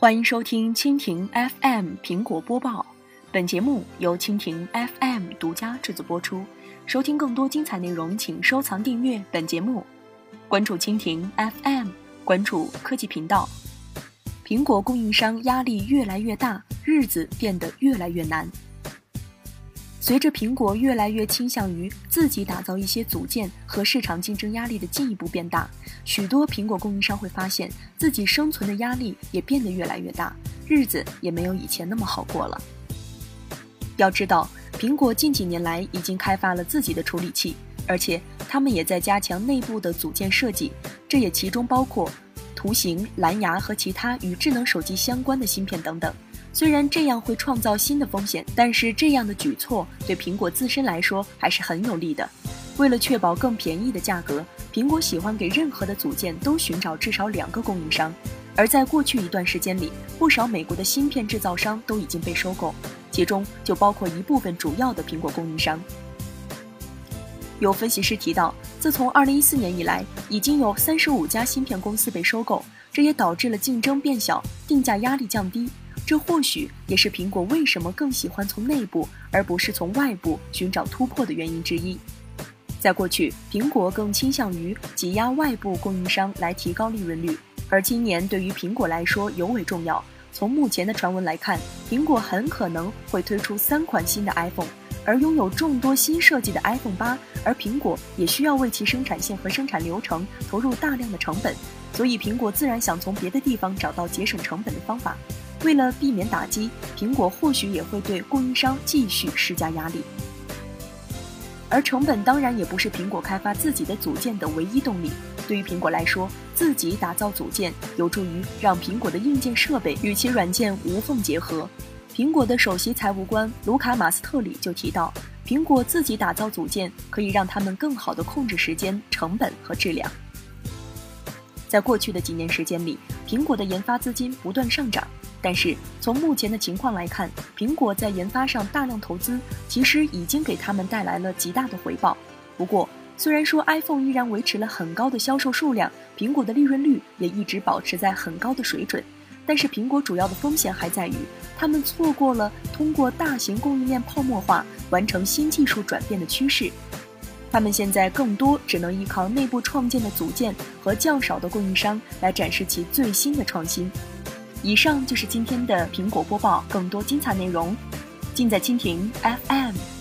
欢迎收听蜻蜓 FM 苹果播报，本节目由蜻蜓 FM 独家制作播出。收听更多精彩内容，请收藏订阅本节目，关注蜻蜓 FM，关注科技频道。苹果供应商压力越来越大，日子变得越来越难。随着苹果越来越倾向于自己打造一些组件和市场竞争压力的进一步变大，许多苹果供应商会发现自己生存的压力也变得越来越大，日子也没有以前那么好过了。要知道，苹果近几年来已经开发了自己的处理器，而且他们也在加强内部的组件设计，这也其中包括图形、蓝牙和其他与智能手机相关的芯片等等。虽然这样会创造新的风险，但是这样的举措对苹果自身来说还是很有利的。为了确保更便宜的价格，苹果喜欢给任何的组件都寻找至少两个供应商。而在过去一段时间里，不少美国的芯片制造商都已经被收购，其中就包括一部分主要的苹果供应商。有分析师提到，自从2014年以来，已经有35家芯片公司被收购，这也导致了竞争变小，定价压力降低。这或许也是苹果为什么更喜欢从内部而不是从外部寻找突破的原因之一。在过去，苹果更倾向于挤压外部供应商来提高利润率，而今年对于苹果来说尤为重要。从目前的传闻来看，苹果很可能会推出三款新的 iPhone，而拥有众多新设计的 iPhone 八，而苹果也需要为其生产线和生产流程投入大量的成本，所以苹果自然想从别的地方找到节省成本的方法。为了避免打击，苹果或许也会对供应商继续施加压力。而成本当然也不是苹果开发自己的组件的唯一动力。对于苹果来说，自己打造组件有助于让苹果的硬件设备与其软件无缝结合。苹果的首席财务官卢卡·马斯特里就提到，苹果自己打造组件可以让他们更好地控制时间、成本和质量。在过去的几年时间里，苹果的研发资金不断上涨。但是从目前的情况来看，苹果在研发上大量投资，其实已经给他们带来了极大的回报。不过，虽然说 iPhone 依然维持了很高的销售数量，苹果的利润率也一直保持在很高的水准，但是苹果主要的风险还在于，他们错过了通过大型供应链泡沫化完成新技术转变的趋势。他们现在更多只能依靠内部创建的组件和较少的供应商来展示其最新的创新。以上就是今天的苹果播报，更多精彩内容尽在蜻蜓 FM。